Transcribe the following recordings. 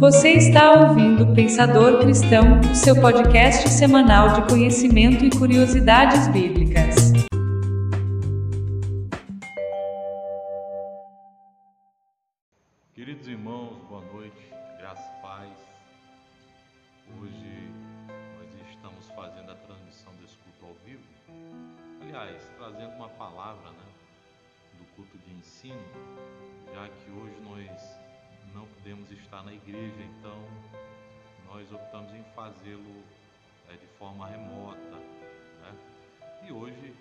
Você está ouvindo Pensador Cristão, o seu podcast semanal de conhecimento e curiosidades bíblicas. Queridos irmãos, boa noite, graça e paz. Hoje nós estamos fazendo a transmissão desse culto ao vivo. Aliás, trazendo uma palavra né, do culto de ensino, igreja, então nós optamos em fazê-lo é, de forma remota. Né? E hoje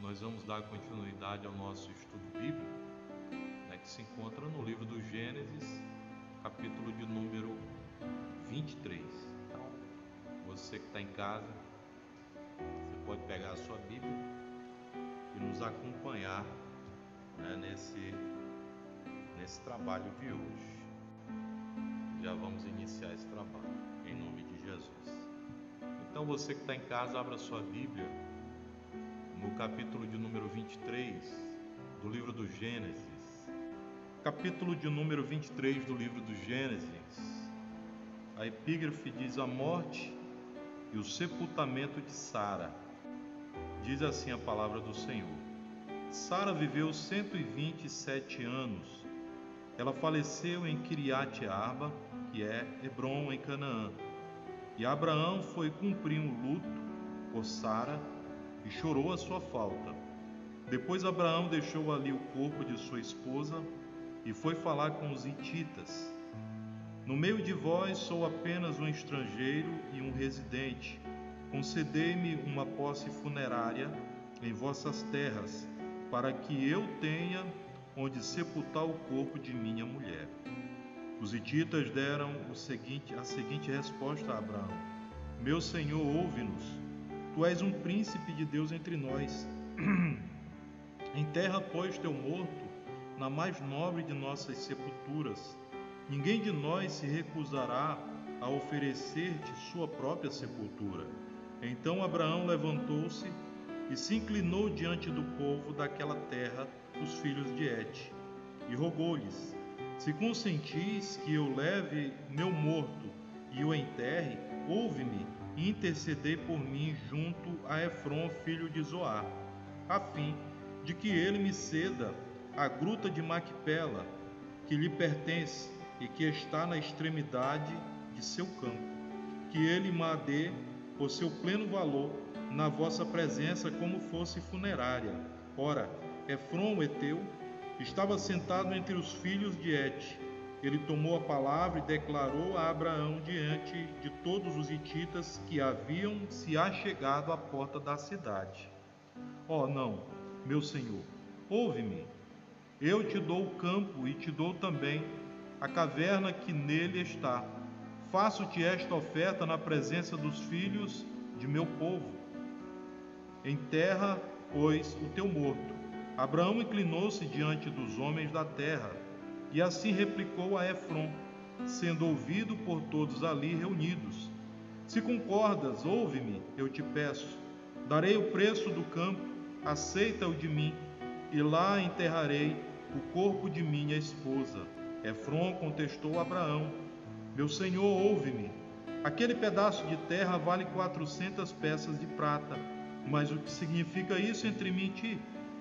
nós vamos dar continuidade ao nosso estudo bíblico, né, que se encontra no livro do Gênesis, capítulo de número 23. Então, você que está em casa, você pode pegar a sua Bíblia e nos acompanhar né, nesse, nesse trabalho de hoje já vamos iniciar esse trabalho, em nome de Jesus. Então, você que está em casa, abra sua Bíblia no capítulo de número 23 do livro do Gênesis. Capítulo de número 23 do livro do Gênesis. A epígrafe diz: A morte e o sepultamento de Sara. Diz assim a palavra do Senhor. Sara viveu 127 anos. Ela faleceu em Kiriat Arba, que é Hebron em Canaã. E Abraão foi cumprir um luto por Sara e chorou a sua falta. Depois Abraão deixou ali o corpo de sua esposa e foi falar com os hititas. No meio de vós sou apenas um estrangeiro e um residente. Concedei-me uma posse funerária em vossas terras, para que eu tenha onde sepultar o corpo de minha mulher. Os hititas deram seguinte, a seguinte resposta a Abraão: Meu senhor, ouve-nos. Tu és um príncipe de Deus entre nós. Enterra, pois, teu morto na mais nobre de nossas sepulturas. Ninguém de nós se recusará a oferecer-te sua própria sepultura. Então Abraão levantou-se e se inclinou diante do povo daquela terra, os filhos de Et, e rogou-lhes: se consentis que eu leve meu morto e o enterre, ouve-me e intercedei por mim junto a Efron, filho de Zoar, a fim de que ele me ceda a gruta de Macpela, que lhe pertence e que está na extremidade de seu campo, que ele me dê por seu pleno valor na vossa presença como fosse funerária. Ora, Efron, o Eteu, Estava sentado entre os filhos de Et. Ele tomou a palavra e declarou a Abraão diante de todos os hititas que haviam se achegado à porta da cidade: oh, não, meu senhor, ouve-me. Eu te dou o campo e te dou também a caverna que nele está. Faço-te esta oferta na presença dos filhos de meu povo. Enterra, pois, o teu morto Abraão inclinou-se diante dos homens da terra e assim replicou a Efron, sendo ouvido por todos ali reunidos: Se concordas, ouve-me, eu te peço. Darei o preço do campo, aceita-o de mim, e lá enterrarei o corpo de minha esposa. Efron contestou Abraão: Meu senhor, ouve-me. Aquele pedaço de terra vale quatrocentas peças de prata. Mas o que significa isso entre mim e ti?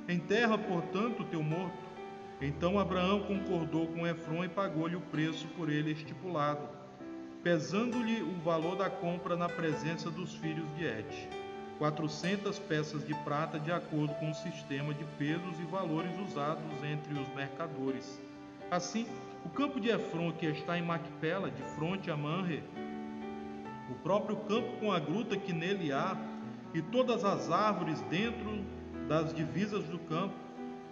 Enterra, portanto, o teu morto. Então Abraão concordou com Efron e pagou-lhe o preço por ele estipulado, pesando-lhe o valor da compra na presença dos filhos de Et. Quatrocentas peças de prata de acordo com o sistema de pesos e valores usados entre os mercadores. Assim, o campo de Efron, que está em Macpela, de fronte a Manre, o próprio campo com a gruta que nele há, e todas as árvores dentro das divisas do campo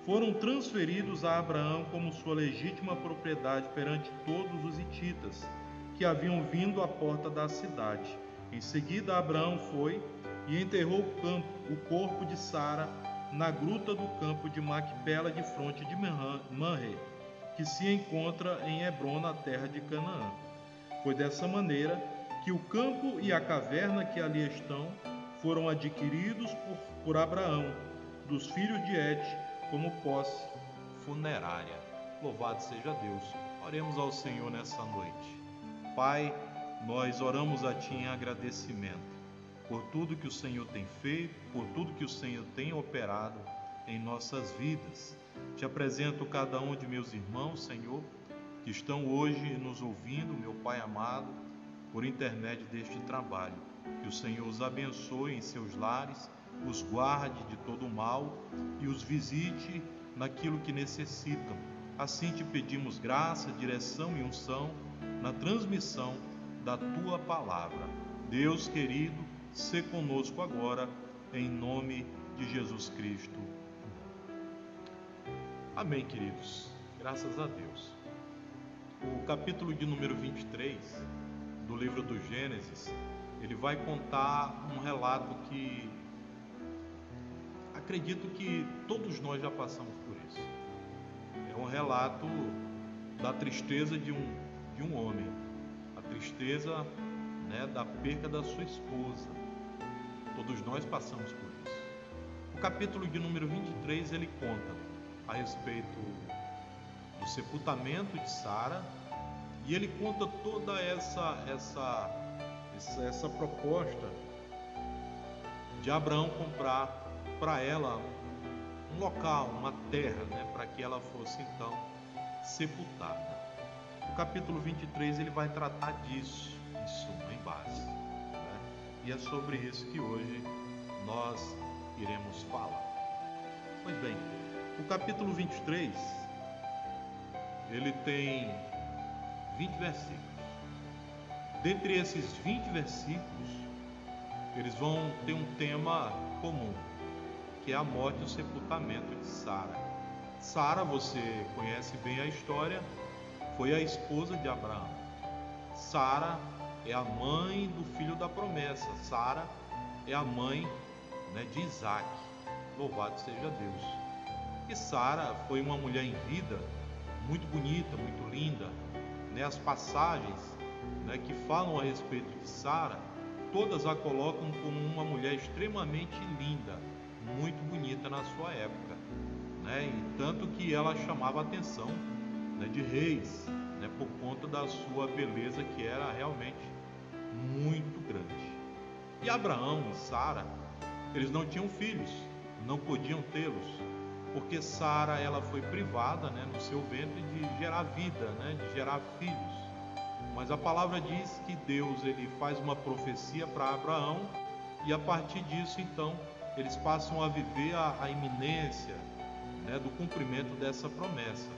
foram transferidos a Abraão como sua legítima propriedade perante todos os hititas que haviam vindo à porta da cidade. Em seguida, Abraão foi e enterrou o, campo, o corpo de Sara na gruta do campo de Macpela, de fronte de Manre, que se encontra em Hebron, na terra de Canaã. Foi dessa maneira que o campo e a caverna que ali estão foram adquiridos por, por Abraão dos filhos de Et como posse funerária. Louvado seja Deus. Oremos ao Senhor nessa noite. Pai, nós oramos a Ti em agradecimento por tudo que o Senhor tem feito, por tudo que o Senhor tem operado em nossas vidas. Te apresento cada um de meus irmãos, Senhor, que estão hoje nos ouvindo, meu Pai amado, por intermédio deste trabalho. Que o Senhor os abençoe em seus lares, os guarde de todo o mal e os visite naquilo que necessitam. Assim te pedimos graça, direção e unção na transmissão da tua palavra. Deus querido, se conosco agora, em nome de Jesus Cristo. Amém, queridos. Graças a Deus. O capítulo de número 23 do livro do Gênesis, ele vai contar um relato que acredito que todos nós já passamos por isso. É um relato da tristeza de um, de um homem, a tristeza né, da perca da sua esposa. Todos nós passamos por isso. O capítulo de número 23 ele conta a respeito do sepultamento de Sara e ele conta toda essa essa essa, essa proposta de Abraão comprar para ela um local, uma terra, né, para que ela fosse então sepultada. O capítulo 23 ele vai tratar disso, em suma, em base. Né? E é sobre isso que hoje nós iremos falar. Pois bem, o capítulo 23 ele tem 20 versículos. Dentre esses 20 versículos, eles vão ter um tema comum, que é a morte e o sepultamento de Sara. Sara, você conhece bem a história, foi a esposa de Abraão. Sara é a mãe do filho da promessa. Sara é a mãe né, de Isaac. Louvado seja Deus. E Sara foi uma mulher em vida muito bonita, muito linda. Né? As passagens né, que falam a respeito de Sara, todas a colocam como uma mulher extremamente linda, muito bonita na sua época. Né? E tanto que ela chamava atenção né, de reis, né, por conta da sua beleza que era realmente muito grande. E Abraão e Sara, eles não tinham filhos, não podiam tê-los, porque Sara ela foi privada, né, no seu ventre de gerar vida, né, de gerar filhos. Mas a palavra diz que Deus ele faz uma profecia para Abraão e a partir disso então eles passam a viver a, a iminência né, do cumprimento dessa promessa,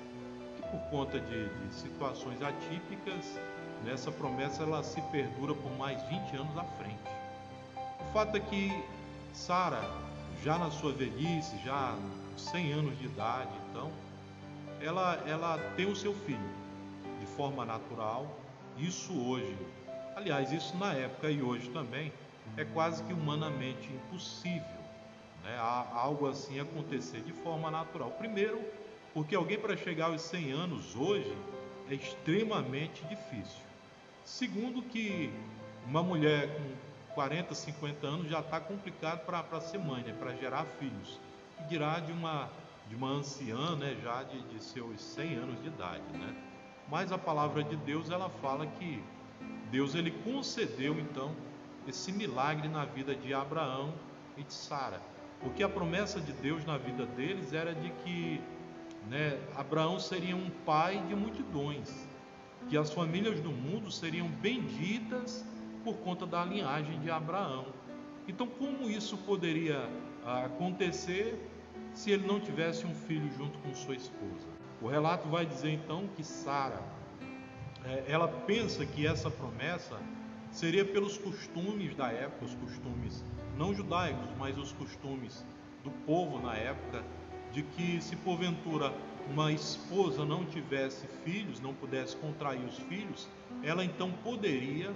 que por conta de, de situações atípicas, nessa promessa ela se perdura por mais 20 anos à frente. O fato é que Sara, já na sua velhice, já 100 anos de idade, então, ela, ela tem o seu filho de forma natural. Isso hoje, aliás, isso na época e hoje também, é quase que humanamente impossível né, algo assim acontecer de forma natural. Primeiro, porque alguém para chegar aos 100 anos hoje é extremamente difícil. Segundo, que uma mulher com 40, 50 anos já está complicado para ser mãe, né, para gerar filhos. Que dirá de uma, de uma anciã né, já de, de seus 100 anos de idade. Né? Mas a palavra de Deus ela fala que Deus ele concedeu então esse milagre na vida de Abraão e de Sara. Porque a promessa de Deus na vida deles era de que né, Abraão seria um pai de multidões, que as famílias do mundo seriam benditas por conta da linhagem de Abraão. Então, como isso poderia ah, acontecer se ele não tivesse um filho junto com sua esposa? O relato vai dizer então que Sara, eh, ela pensa que essa promessa seria pelos costumes da época, os costumes não judaicos, mas os costumes do povo na época, de que se porventura uma esposa não tivesse filhos, não pudesse contrair os filhos, ela então poderia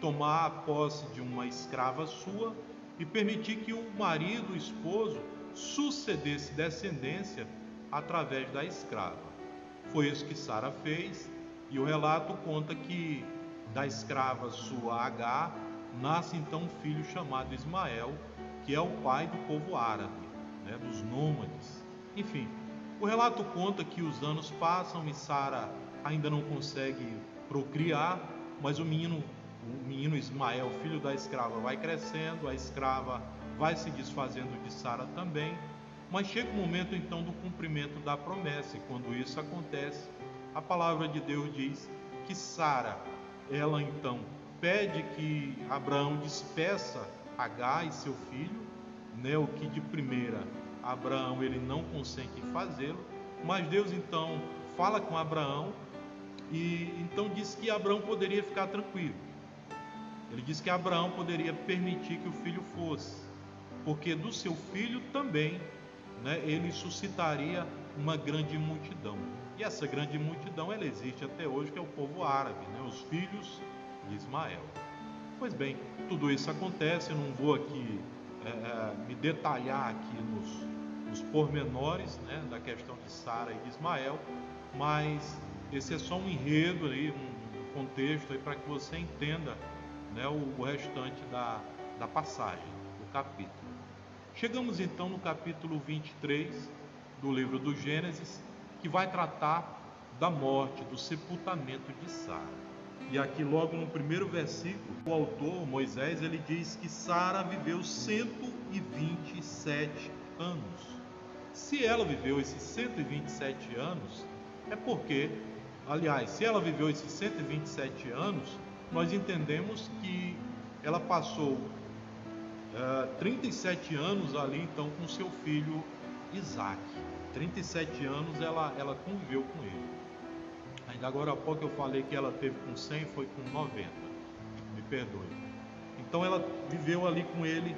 tomar a posse de uma escrava sua e permitir que o marido, o esposo, sucedesse descendência através da escrava. Foi isso que Sara fez, e o relato conta que da escrava sua H nasce então um filho chamado Ismael, que é o pai do povo árabe, né, dos nômades. Enfim, o relato conta que os anos passam e Sara ainda não consegue procriar, mas o menino, o menino Ismael, filho da escrava, vai crescendo, a escrava vai se desfazendo de Sara também. Mas chega o momento então do cumprimento da promessa, e quando isso acontece, a palavra de Deus diz que Sara, ela então pede que Abraão despeça Agar e seu filho, né, o que de primeira Abraão ele não consente fazê-lo, mas Deus então fala com Abraão e então diz que Abraão poderia ficar tranquilo. Ele diz que Abraão poderia permitir que o filho fosse, porque do seu filho também né, ele suscitaria uma grande multidão. E essa grande multidão ela existe até hoje, que é o povo árabe, né, os filhos de Ismael. Pois bem, tudo isso acontece, eu não vou aqui é, é, me detalhar aqui nos, nos pormenores né, da questão de Sara e de Ismael, mas esse é só um enredo aí, um contexto para que você entenda né, o, o restante da, da passagem, do capítulo. Chegamos então no capítulo 23 do livro do Gênesis, que vai tratar da morte, do sepultamento de Sara. E aqui logo no primeiro versículo, o autor Moisés, ele diz que Sara viveu 127 anos. Se ela viveu esses 127 anos, é porque, aliás, se ela viveu esses 127 anos, nós entendemos que ela passou 37 é, anos ali então com seu filho Isaac. 37 anos ela, ela conviveu com ele. Ainda agora há pouco eu falei que ela teve com 100, foi com 90. Me perdoe. Então ela viveu ali com ele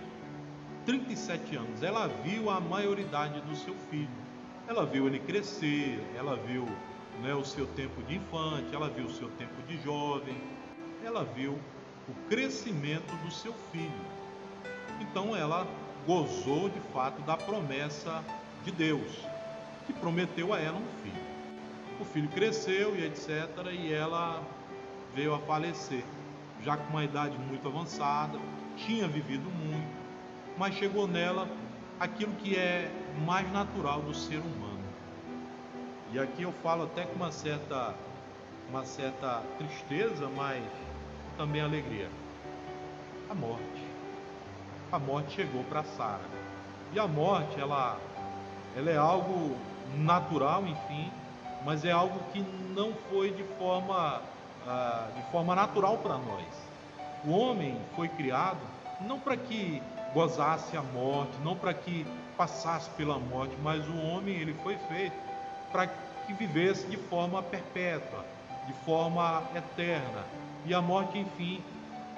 37 anos. Ela viu a maioridade do seu filho. Ela viu ele crescer, ela viu né, o seu tempo de infante, ela viu o seu tempo de jovem, ela viu o crescimento do seu filho. Então ela gozou de fato da promessa de Deus, que prometeu a ela um filho. O filho cresceu e etc. E ela veio a falecer, já com uma idade muito avançada, tinha vivido muito, mas chegou nela aquilo que é mais natural do ser humano. E aqui eu falo até com uma certa, uma certa tristeza, mas também alegria. A morte a morte chegou para Sara. E a morte, ela, ela é algo natural, enfim, mas é algo que não foi de forma, uh, de forma natural para nós. O homem foi criado não para que gozasse a morte, não para que passasse pela morte, mas o homem ele foi feito para que vivesse de forma perpétua, de forma eterna. E a morte, enfim,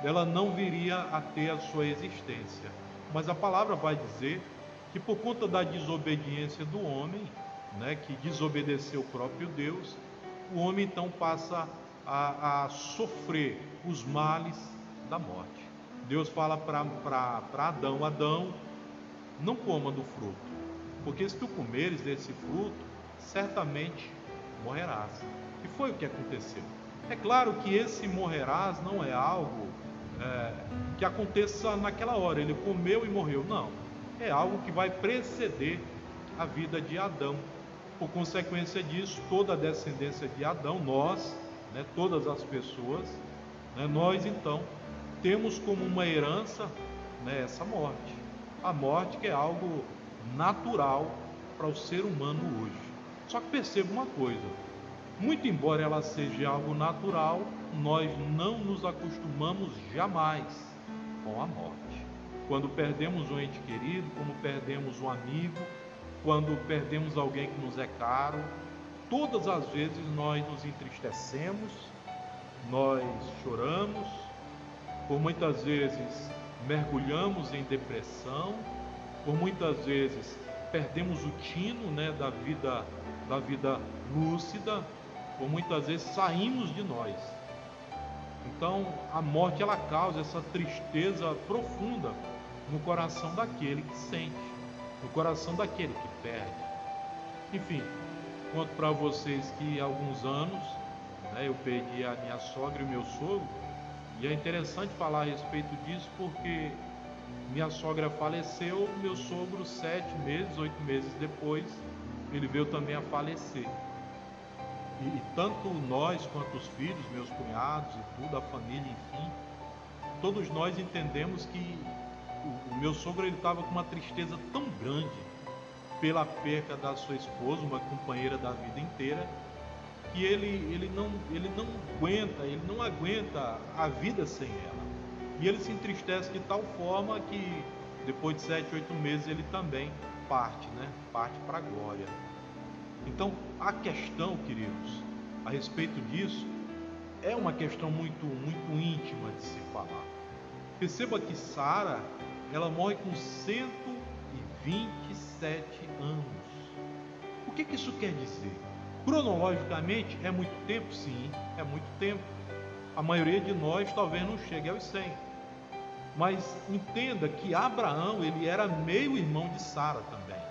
ela não viria a ter a sua existência. Mas a palavra vai dizer que por conta da desobediência do homem, né, que desobedeceu o próprio Deus, o homem então passa a, a sofrer os males da morte. Deus fala para Adão: Adão, não coma do fruto, porque se tu comeres desse fruto, certamente morrerás. E foi o que aconteceu. É claro que esse morrerás não é algo é, que aconteça naquela hora, ele comeu e morreu. Não. É algo que vai preceder a vida de Adão. Por consequência disso, toda a descendência de Adão, nós, né, todas as pessoas, né, nós então temos como uma herança né, essa morte. A morte que é algo natural para o ser humano hoje. Só que perceba uma coisa: muito embora ela seja algo natural, nós não nos acostumamos jamais com a morte. Quando perdemos um ente querido, como perdemos um amigo, quando perdemos alguém que nos é caro, todas as vezes nós nos entristecemos, nós choramos, por muitas vezes mergulhamos em depressão, por muitas vezes perdemos o tino né, da vida da vida lúcida, por muitas vezes saímos de nós. Então, a morte ela causa essa tristeza profunda no coração daquele que sente, no coração daquele que perde. Enfim, conto para vocês que há alguns anos né, eu perdi a minha sogra e o meu sogro, e é interessante falar a respeito disso porque minha sogra faleceu, meu sogro, sete meses, oito meses depois, ele veio também a falecer. E, e tanto nós quanto os filhos, meus cunhados e tudo, a família, enfim, todos nós entendemos que o, meu sogro ele estava com uma tristeza tão grande pela perca da sua esposa, uma companheira da vida inteira, que ele, ele, não, ele não aguenta, ele não aguenta a vida sem ela. E ele se entristece de tal forma que depois de sete, oito meses ele também parte, né? Parte para a glória. Então a questão, queridos, a respeito disso, é uma questão muito, muito íntima de se falar. Perceba que Sara, ela morre com 127 anos. O que, que isso quer dizer? Cronologicamente, é muito tempo? Sim, é muito tempo. A maioria de nós talvez não chegue aos 100. Mas entenda que Abraão, ele era meio irmão de Sara também.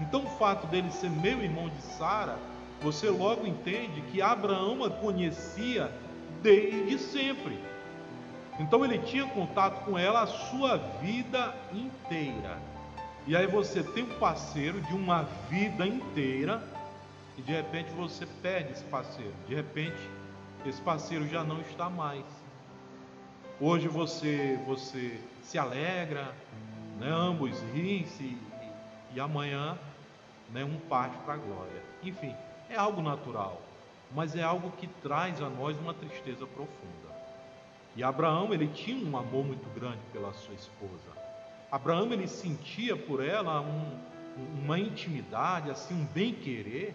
Então, o fato dele ser meio irmão de Sara, você logo entende que Abraão a conhecia desde sempre. Então ele tinha contato com ela a sua vida inteira. E aí você tem um parceiro de uma vida inteira e de repente você perde esse parceiro. De repente esse parceiro já não está mais. Hoje você você se alegra, né? ambos riem-se e, amanhã né, um parte para a glória. Enfim, é algo natural, mas é algo que traz a nós uma tristeza profunda. E Abraão, ele tinha um amor muito grande pela sua esposa. Abraão, ele sentia por ela um, uma intimidade, assim, um bem-querer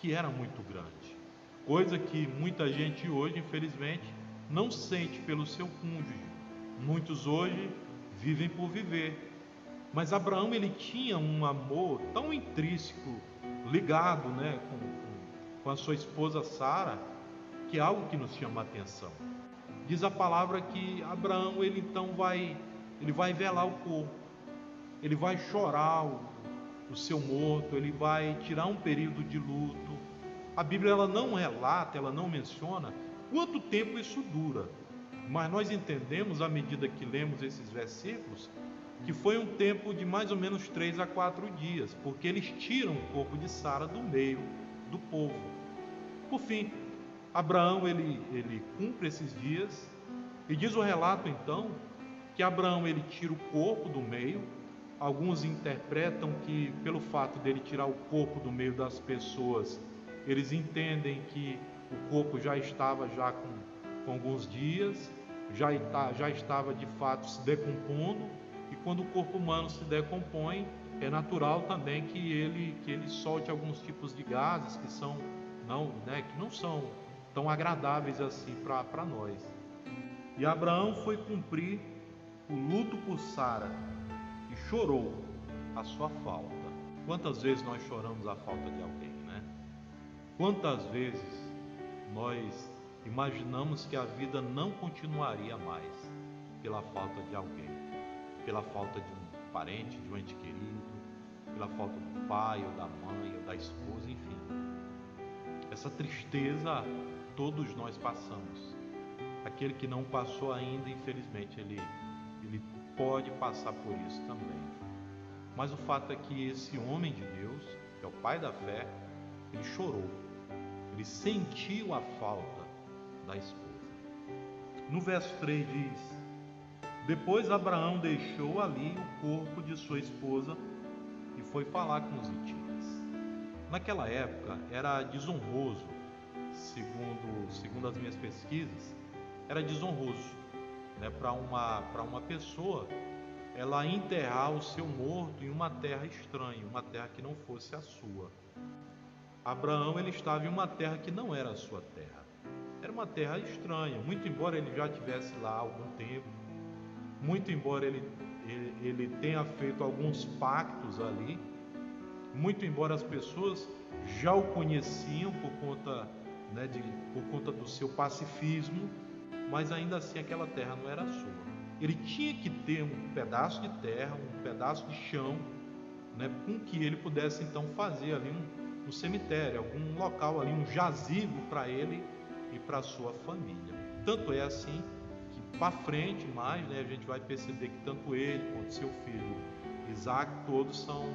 que era muito grande. Coisa que muita gente hoje, infelizmente, não sente pelo seu cônjuge. Muitos hoje vivem por viver. Mas Abraão, ele tinha um amor tão intrínseco, ligado né, com, com a sua esposa Sara, que é algo que nos chama a atenção. Diz a palavra que Abraão ele então vai ele vai velar o corpo. Ele vai chorar o, o seu morto, ele vai tirar um período de luto. A Bíblia ela não relata, ela não menciona quanto tempo isso dura. Mas nós entendemos à medida que lemos esses versículos que foi um tempo de mais ou menos três a quatro dias, porque eles tiram o corpo de Sara do meio do povo. Por fim, Abraão ele, ele cumpre esses dias e diz o relato então que Abraão ele tira o corpo do meio. Alguns interpretam que pelo fato dele tirar o corpo do meio das pessoas, eles entendem que o corpo já estava já com, com alguns dias, já, já estava de fato se decompondo e quando o corpo humano se decompõe, é natural também que ele que ele solte alguns tipos de gases que são não, né, que não são tão agradáveis assim para nós. E Abraão foi cumprir o luto por Sara e chorou a sua falta. Quantas vezes nós choramos a falta de alguém, né? Quantas vezes nós imaginamos que a vida não continuaria mais pela falta de alguém, pela falta de um parente, de um ente querido, pela falta do pai ou da mãe ou da esposa, enfim. Essa tristeza todos nós passamos. Aquele que não passou ainda, infelizmente, ele, ele pode passar por isso também. Mas o fato é que esse homem de Deus, que é o pai da fé, ele chorou. Ele sentiu a falta da esposa. No verso 3 diz: Depois Abraão deixou ali o corpo de sua esposa e foi falar com os hititas. Naquela época era desonroso segundo, segundo as minhas pesquisas, era desonroso né, para uma, uma pessoa ela enterrar o seu morto em uma terra estranha, uma terra que não fosse a sua. Abraão ele estava em uma terra que não era a sua terra. Era uma terra estranha, muito embora ele já tivesse lá há algum tempo, muito embora ele, ele, ele tenha feito alguns pactos ali, muito embora as pessoas já o conheciam por conta né, de, por conta do seu pacifismo, mas ainda assim aquela terra não era sua. Ele tinha que ter um pedaço de terra, um pedaço de chão, né, com que ele pudesse então fazer ali um, um cemitério, algum local ali, um jazigo para ele e para sua família. Tanto é assim que para frente mais, né, a gente vai perceber que tanto ele quanto seu filho Isaac todos são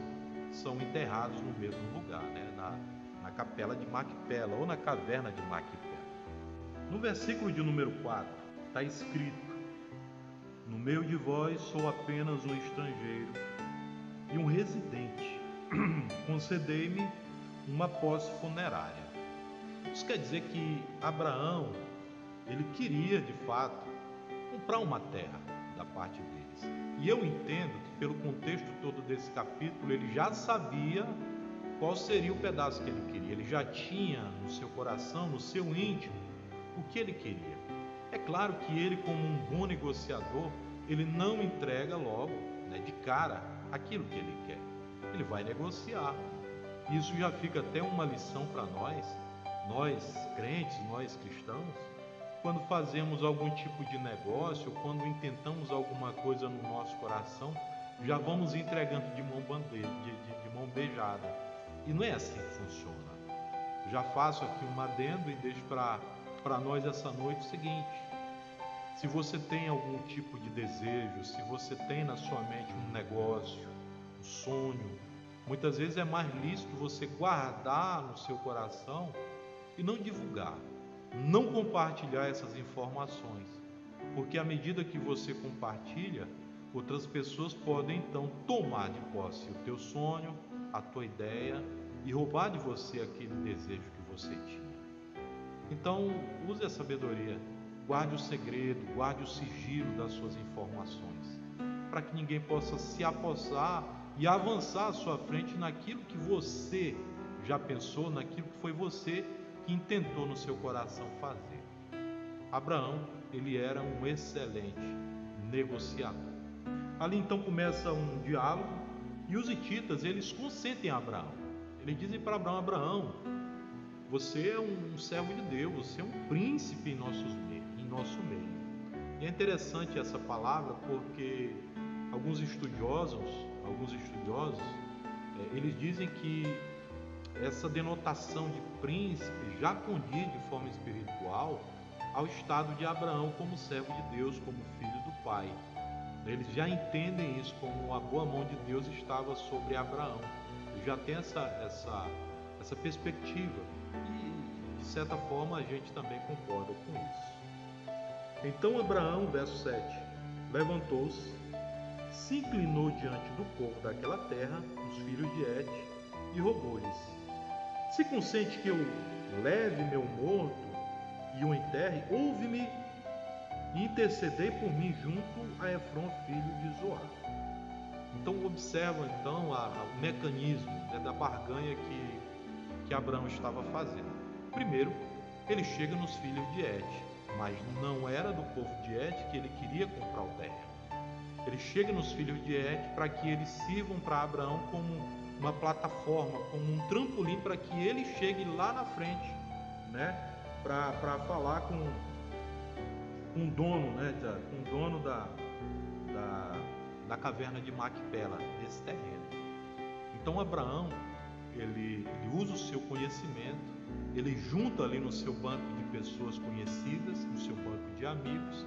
são enterrados no mesmo lugar, né, na, capela de Maquipela ou na caverna de Maquipela. No versículo de número 4 está escrito: No meio de vós sou apenas um estrangeiro e um residente. Concedei-me uma posse funerária. Isso quer dizer que Abraão ele queria de fato comprar uma terra da parte deles. E eu entendo que pelo contexto todo desse capítulo ele já sabia qual seria o pedaço que ele queria. Ele já tinha no seu coração, no seu íntimo, o que ele queria. É claro que ele, como um bom negociador, ele não entrega logo, né, de cara, aquilo que ele quer. Ele vai negociar. Isso já fica até uma lição para nós, nós crentes, nós cristãos, quando fazemos algum tipo de negócio, quando intentamos alguma coisa no nosso coração, já vamos entregando de mão, bandeja, de, de, de mão beijada. E não é assim que funciona. Já faço aqui um adendo e deixo para nós essa noite o seguinte: se você tem algum tipo de desejo, se você tem na sua mente um negócio, um sonho, muitas vezes é mais lícito você guardar no seu coração e não divulgar não compartilhar essas informações, porque à medida que você compartilha, outras pessoas podem então tomar de posse o teu sonho, a tua ideia e roubar de você aquele desejo que você tinha. Então, use a sabedoria, guarde o segredo, guarde o sigilo das suas informações, para que ninguém possa se apossar e avançar à sua frente naquilo que você já pensou, naquilo que foi você que intentou no seu coração fazer. Abraão, ele era um excelente negociador. Ali então começa um diálogo e os hititas, eles consentem a Abraão. Eles dizem para Abraão: Abraão, você é um servo de Deus, você é um príncipe em, nossos, em nosso meio. E é interessante essa palavra porque alguns estudiosos, alguns estudiosos, é, eles dizem que essa denotação de príncipe já condiz de forma espiritual ao estado de Abraão como servo de Deus, como filho do Pai. Eles já entendem isso como a boa mão de Deus estava sobre Abraão. Eles já tem essa, essa, essa perspectiva. E, de certa forma, a gente também concorda com isso. Então, Abraão, verso 7, levantou-se, se inclinou diante do povo daquela terra, os filhos de Et, e rogou-lhes se consente que eu leve meu morto e o enterre, ouve-me intercedei por mim junto a Efron, filho de Zoar. Então observa então a, a, o mecanismo né, da barganha que, que Abraão estava fazendo. Primeiro, ele chega nos filhos de Et, mas não era do povo de Et que ele queria comprar o terreno. Ele chega nos filhos de Et para que eles sirvam para Abraão como uma plataforma, como um trampolim para que ele chegue lá na frente, né? Para falar com, com o dono, né? O dono da, da, da caverna de Macpela, desse terreno. Então Abraão, ele, ele usa o seu conhecimento, ele junta ali no seu banco de pessoas conhecidas, no seu banco de amigos,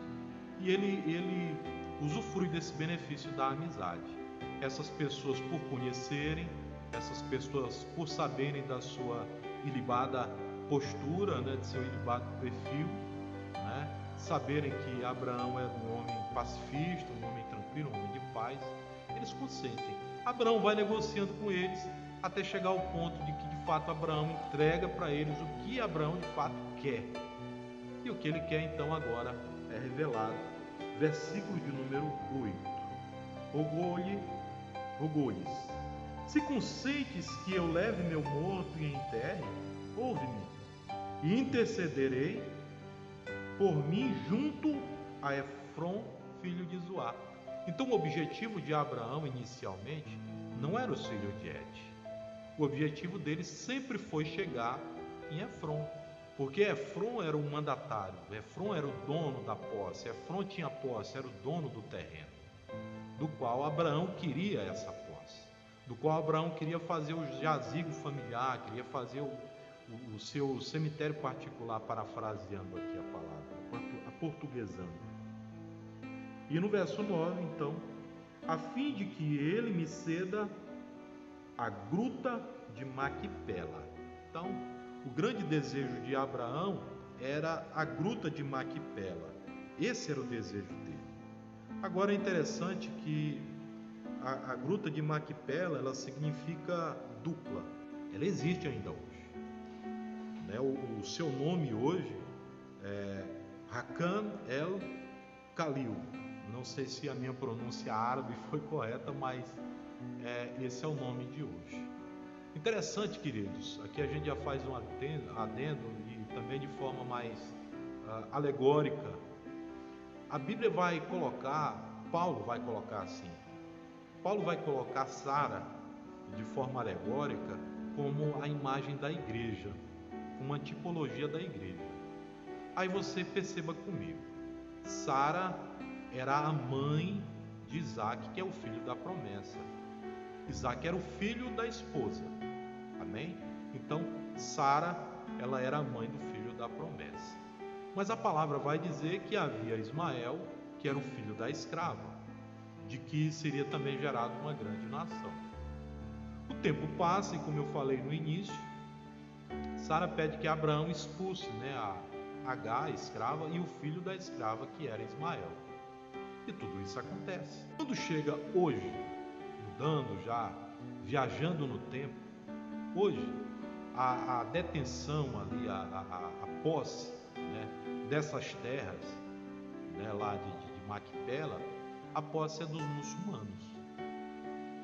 e ele, ele usufrui desse benefício da amizade essas pessoas por conhecerem, essas pessoas por saberem da sua ilibada postura, né, de seu ilibado perfil, saberem que Abraão era um homem pacifista, um homem tranquilo, um homem de paz, eles consentem. Abraão vai negociando com eles até chegar ao ponto de que de fato Abraão entrega para eles o que Abraão de fato quer. E o que ele quer então agora é revelado. Versículo de número 8. Rogou-lhe rogou-lhes: Se consentes que eu leve meu morto e enterre, ouve-me, e intercederei por mim junto a Efron, filho de Zoar. Então, o objetivo de Abraão inicialmente não era o filho de Et. O objetivo dele sempre foi chegar em Efron, porque Efron era o mandatário, Efron era o dono da posse, Efron tinha posse, era o dono do terreno do qual Abraão queria essa posse, do qual Abraão queria fazer o jazigo familiar, queria fazer o, o, seu cemitério particular, parafraseando aqui a palavra, a portuguesando. E no verso 9, então, a fim de que ele me ceda a gruta de Maquipela. Então, o grande desejo de Abraão era a gruta de Maquipela. Esse era o desejo dele. Agora é interessante que a, a gruta de Maquipela ela significa dupla. Ela existe ainda hoje. Né? O, o, seu nome hoje é Hakan El Khalil. Não sei se a minha pronúncia árabe foi correta, mas é, esse é o nome de hoje. Interessante, queridos, aqui a gente já faz um adendo e também de forma mais uh, alegórica. A Bíblia vai colocar, Paulo vai colocar assim, Paulo vai colocar Sara de forma alegórica como a imagem da igreja, uma tipologia da igreja. Aí você perceba comigo, Sara era a mãe de Isaac, que é o filho da promessa. Isaac era o filho da esposa. Amém? Então, Sara, ela era a mãe do filho da promessa. Mas a palavra vai dizer que havia Ismael, que era o filho da escrava, de que seria também gerado uma grande nação. O tempo passa e, como eu falei no início, Sara pede que Abraão expulse né, a H, a escrava, e o filho da escrava, que era Ismael. E tudo isso acontece. Quando chega hoje, mudando já, viajando no tempo, hoje a, a detenção ali, a, a, a posse né, dessas terras né, lá de, de, de Maquipela, a posse é dos muçulmanos.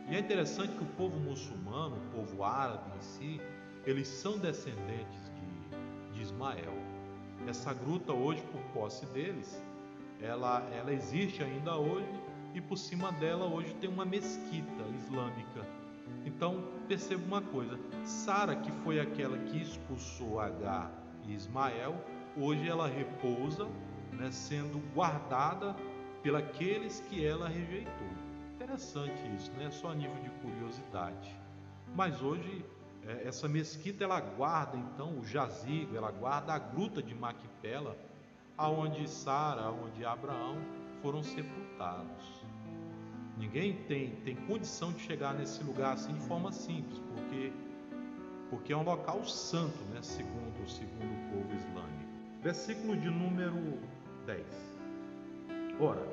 E é interessante que o povo muçulmano, o povo árabe em si, eles são descendentes de, de Ismael. Essa gruta hoje, por posse deles, ela, ela existe ainda hoje e por cima dela hoje tem uma mesquita islâmica. Então perceba uma coisa: Sara, que foi aquela que expulsou Agar e Ismael, hoje ela repousa, né, sendo guardada pelos que ela rejeitou. Interessante isso, né? Só a nível de curiosidade. Mas hoje essa mesquita ela guarda então o jazigo, ela guarda a gruta de Maquipela aonde Sara, aonde Abraão foram sepultados. Ninguém tem, tem condição de chegar nesse lugar assim de forma simples, porque, porque é um local santo, né, segundo, segundo o povo islâmico. Versículo de número 10. Ora,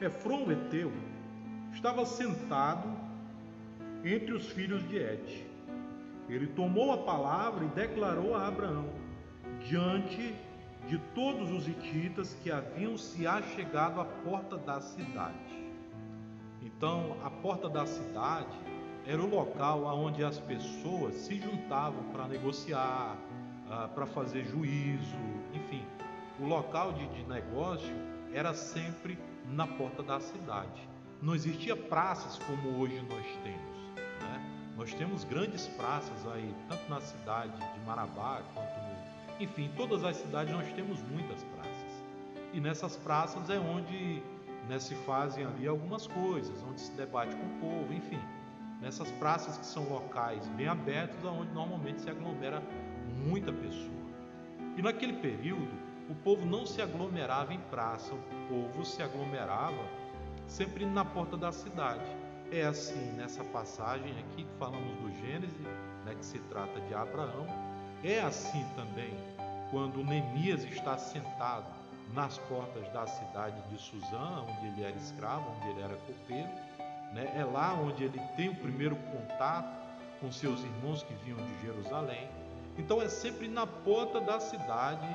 Efron Eteu estava sentado entre os filhos de Et. Ele tomou a palavra e declarou a Abraão diante de todos os hititas que haviam se achegado à porta da cidade. Então, a porta da cidade era o local onde as pessoas se juntavam para negociar, ah, para fazer juízo, enfim, o local de, de negócio era sempre na porta da cidade. Não existia praças como hoje nós temos. Nós temos grandes praças aí, tanto na cidade de Marabá quanto enfim, em todas as cidades nós temos muitas praças. E nessas praças é onde né, se fazem ali algumas coisas, onde se debate com o povo, enfim. Nessas praças que são locais bem abertos, onde normalmente se aglomera muita pessoa. E naquele período, o povo não se aglomerava em praça, o povo se aglomerava sempre na porta da cidade. É assim nessa passagem aqui que falamos do Gênesis, né, que se trata de Abraão, é assim também quando Neemias está sentado nas portas da cidade de Suzã, onde ele era escravo, onde ele era copeiro. Né? É lá onde ele tem o primeiro contato com seus irmãos que vinham de Jerusalém. Então é sempre na porta da cidade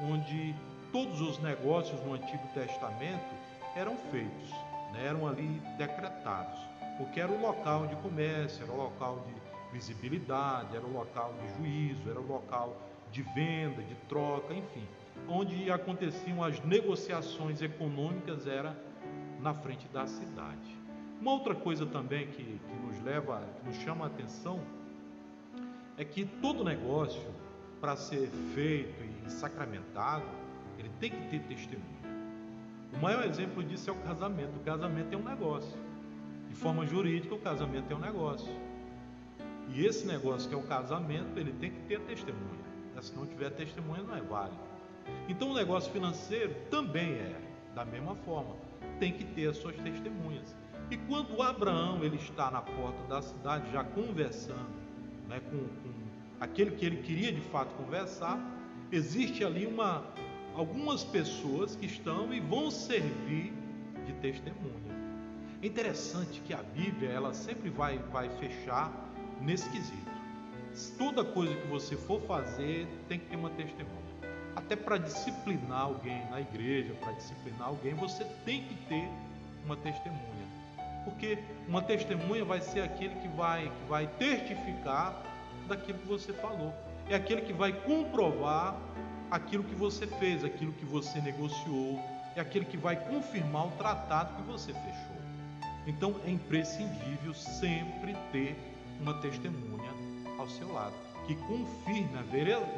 onde todos os negócios no Antigo Testamento eram feitos, né? eram ali decretados, porque era o local de comércio, era o local de visibilidade, era o local de juízo, era o local de venda, de troca, enfim. Onde aconteciam as negociações econômicas era na frente da cidade. Uma outra coisa também que, que nos leva, que nos chama a atenção, é que todo negócio, para ser feito e sacramentado, ele tem que ter testemunha. O maior exemplo disso é o casamento. O casamento é um negócio. De forma jurídica, o casamento é um negócio. E esse negócio que é o casamento, ele tem que ter testemunha. Se não tiver testemunha, não é válido. Então o negócio financeiro também é da mesma forma. Tem que ter as suas testemunhas. E quando Abraão ele está na porta da cidade, já conversando né, com, com aquele que ele queria de fato conversar, existe ali uma algumas pessoas que estão e vão servir de testemunha. É interessante que a Bíblia ela sempre vai vai fechar nesse quesito. Toda coisa que você for fazer tem que ter uma testemunha. Até para disciplinar alguém na igreja, para disciplinar alguém, você tem que ter uma testemunha. Porque uma testemunha vai ser aquele que vai, que vai testificar daquilo que você falou. É aquele que vai comprovar aquilo que você fez, aquilo que você negociou, é aquele que vai confirmar o tratado que você fechou. Então é imprescindível sempre ter uma testemunha ao seu lado, que confirme a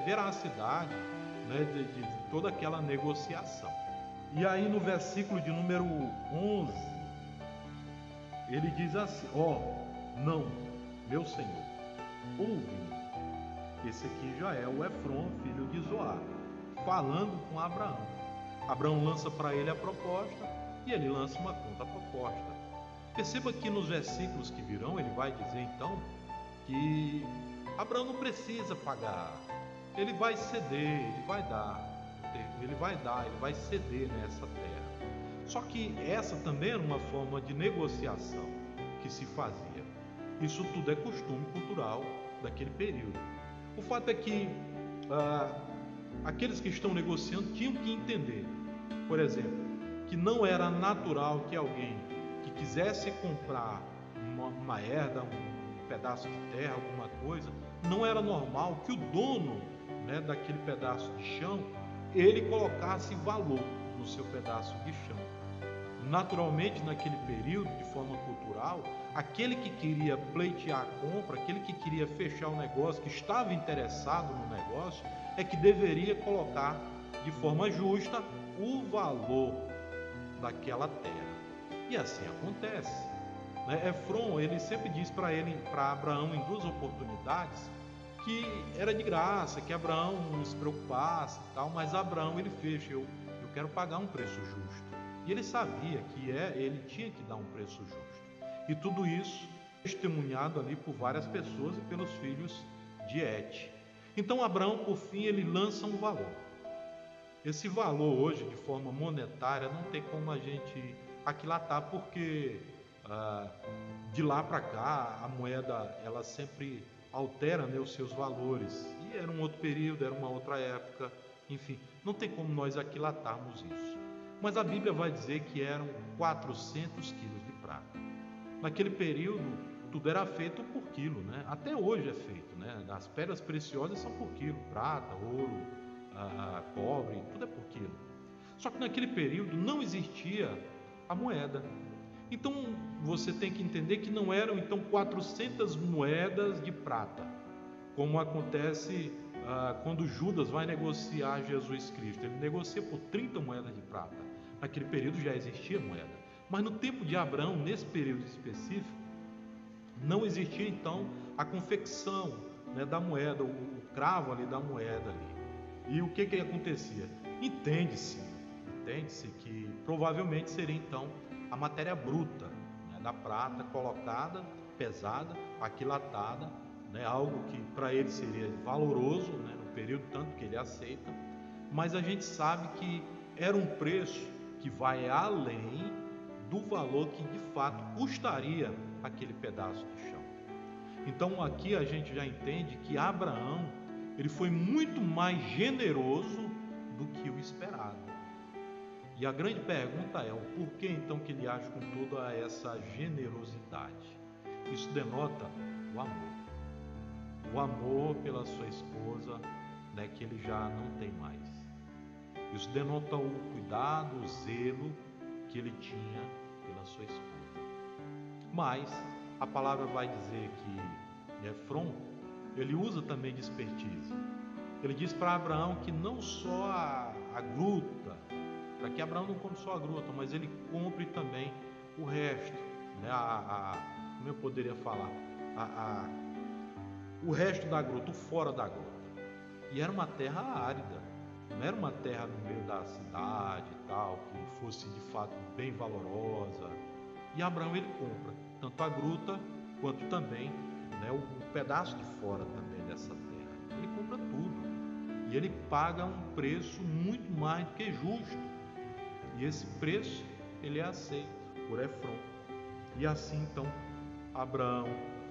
veracidade né, de, de toda aquela negociação. E aí no versículo de número 11, ele diz assim: Ó, oh, não, meu Senhor, ouve-me. Esse aqui já é o Efron, filho de Zoar, falando com Abraão. Abraão lança para ele a proposta e ele lança uma contra-proposta. Perceba que nos versículos que virão, ele vai dizer então que Abraão não precisa pagar, ele vai ceder, ele vai dar, ele vai dar, ele vai ceder nessa terra. Só que essa também era uma forma de negociação que se fazia. Isso tudo é costume cultural daquele período. O fato é que ah, aqueles que estão negociando tinham que entender, por exemplo, que não era natural que alguém quisesse comprar uma, uma herda, um pedaço de terra, alguma coisa, não era normal que o dono né, daquele pedaço de chão, ele colocasse valor no seu pedaço de chão. Naturalmente, naquele período, de forma cultural, aquele que queria pleitear a compra, aquele que queria fechar o negócio, que estava interessado no negócio, é que deveria colocar de forma justa o valor daquela terra. E assim acontece. Né? Efron, ele sempre diz para ele, para Abraão, em duas oportunidades, que era de graça, que Abraão não se preocupasse e tal, mas Abraão ele fez, eu, eu quero pagar um preço justo. E ele sabia que é, ele tinha que dar um preço justo. E tudo isso testemunhado ali por várias pessoas e pelos filhos de Et. Então Abraão, por fim, ele lança um valor. Esse valor hoje, de forma monetária, não tem como a gente aquilatar, porque ah, de lá para cá a moeda ela sempre altera né, os seus valores. E era um outro período, era uma outra época, enfim, não tem como nós aquilatarmos isso. Mas a Bíblia vai dizer que eram 400 quilos de prata. Naquele período, tudo era feito por quilo, né? Até hoje é feito, né? As pedras preciosas são por quilo, prata, ouro, a, cobre, tudo é por quilo. Só que naquele período não existia a moeda. Então você tem que entender que não eram então 400 moedas de prata, como acontece ah, quando Judas vai negociar Jesus Cristo. Ele negocia por 30 moedas de prata. Naquele período já existia moeda. Mas no tempo de Abraão, nesse período específico, não existia então a confecção né, da moeda, o, o, cravo ali da moeda ali. E o que que acontecia? Entende-se, entende-se que provavelmente seria então a matéria bruta né, da prata colocada, pesada, aquilatada, né, algo que para ele seria valoroso né, no período tanto que ele aceita, mas a gente sabe que era um preço que vai além do valor que de fato custaria aquele pedaço de chão. Então aqui a gente já entende que Abraão ele foi muito mais generoso do que o esperado. E a grande pergunta é o porquê então que ele age com toda essa generosidade. Isso denota o amor. O amor pela sua esposa, né, que ele já não tem mais. Isso denota o cuidado, o zelo que ele tinha pela sua esposa. Mas a palavra vai dizer que Efron, ele usa também de expertise. Ele diz para Abraão que não só a, a gruta, para que Abraão não compre só a gruta, mas ele compre também o resto, né? a, a, como eu poderia falar, a, o resto da gruta, o fora da gruta. E era uma terra árida, não era uma terra no meio da cidade e tal, que fosse de fato bem valorosa. E Abraão ele compra tanto a gruta quanto também né, o, o pedaço de fora também dessa terra. E ele paga um preço muito mais do que justo. E esse preço ele é aceito por Efron. E assim então Abraão,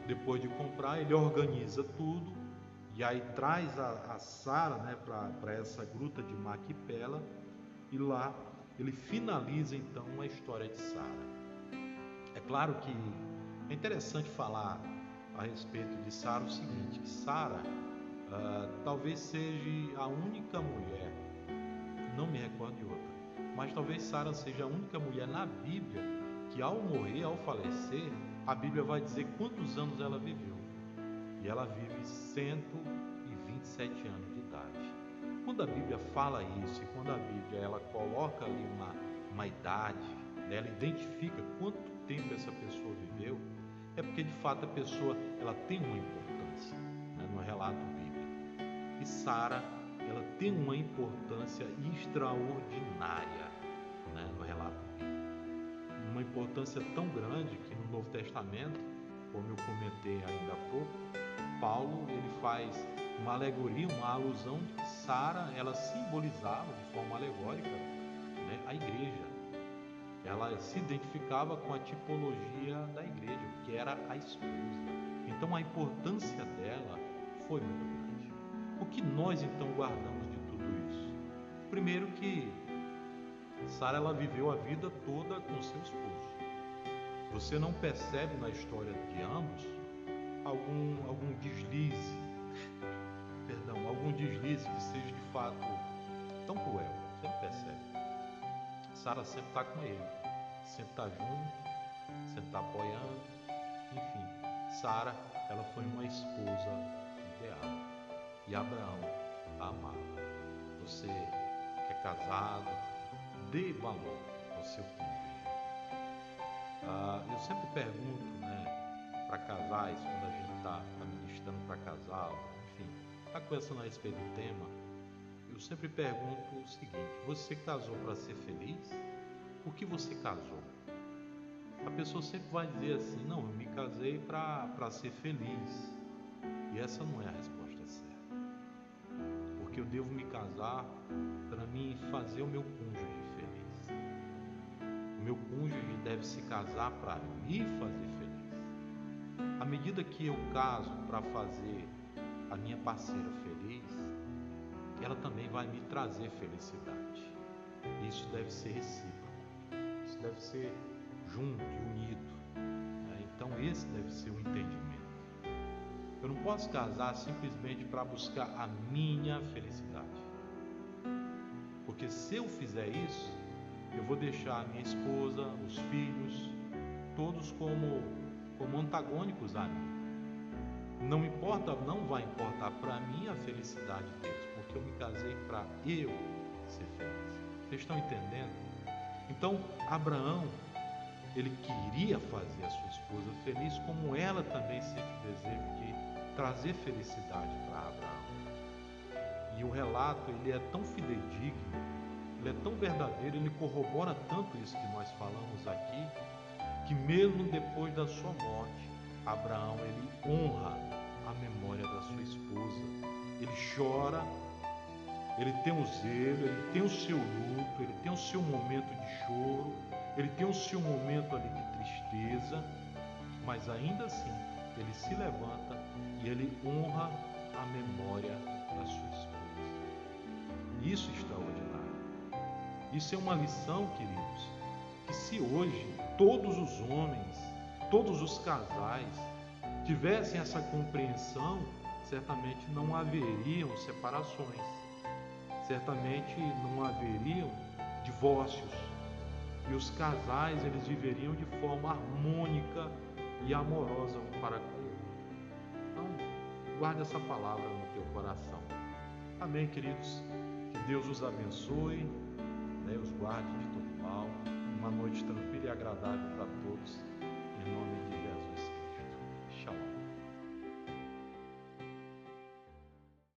depois de comprar, ele organiza tudo e aí traz a, a Sara né, para essa gruta de Maquipela e lá ele finaliza então a história de Sara. É claro que é interessante falar a respeito de Sara o seguinte, que Sara uh, talvez seja a única mulher, não me recordo de outra, mas talvez Sara seja a única mulher na Bíblia que ao morrer, ao falecer, a Bíblia vai dizer quantos anos ela viveu. E ela vive 127 anos de idade. Quando a Bíblia fala isso e quando a Bíblia ela coloca ali uma, uma idade, né, ela identifica quanto tempo essa pessoa viveu, é porque de fato a pessoa ela tem uma importância né, no relato bíblico. E Sara tem uma importância extraordinária né, no relato bíblico. Uma importância tão grande que no Novo Testamento, como eu comentei ainda há pouco, Paulo ele faz uma alegoria, uma alusão de que Sara ela simbolizava de forma alegórica né, a igreja. Ela se identificava com a tipologia da igreja, que era a esposa. Então a importância dela foi muito grande. O que nós então guardamos? Primeiro que Sara ela viveu a vida toda com seu esposo. Você não percebe na história de ambos algum algum deslize, perdão, algum deslize que seja de fato tão cruel. Você não percebe. Sara sempre está com ele, sempre está junto, sempre está apoiando, enfim. Sara, ela foi uma esposa ideal e Abraão a amava. Você casado, dê valor ao seu cônjuge. Ah, eu sempre pergunto, né, para casais, quando a gente está tá ministrando para casal, enfim, está conversando a respeito do tema, eu sempre pergunto o seguinte: você casou para ser feliz? Por que você casou? A pessoa sempre vai dizer assim: não, eu me casei para ser feliz. E essa não é a resposta. Porque eu devo me casar para mim fazer o meu cônjuge feliz. O meu cônjuge deve se casar para me fazer feliz. À medida que eu caso para fazer a minha parceira feliz, ela também vai me trazer felicidade. Isso deve ser recíproco, isso deve ser junto e unido. Né? Então, esse deve ser o entendimento. Eu não posso casar simplesmente para buscar a minha felicidade. Porque se eu fizer isso, eu vou deixar a minha esposa, os filhos, todos como, como antagônicos a mim. Não importa, não vai importar para mim a felicidade deles, porque eu me casei para eu ser feliz. Vocês estão entendendo? Então, Abraão, ele queria fazer a sua esposa feliz, como ela também sente o desejo de trazer felicidade para Abraão. E o relato, ele é tão fidedigno, ele é tão verdadeiro, ele corrobora tanto isso que nós falamos aqui, que mesmo depois da sua morte, Abraão ele honra a memória da sua esposa. Ele chora, ele tem o zelo, ele tem o seu luto, ele tem o seu momento de choro, ele tem o seu momento ali de tristeza, mas ainda assim ele se levanta e ele honra a memória da sua esposa. Isso é extraordinário. Isso é uma lição, queridos, que se hoje todos os homens, todos os casais tivessem essa compreensão, certamente não haveriam separações, certamente não haveriam divórcios. E os casais eles viveriam de forma harmônica e amorosa um para com guarde essa palavra no teu coração. Amém, queridos. Que Deus os abençoe, né, os guarde de todo mal. Uma noite tranquila e agradável para todos. Em nome de.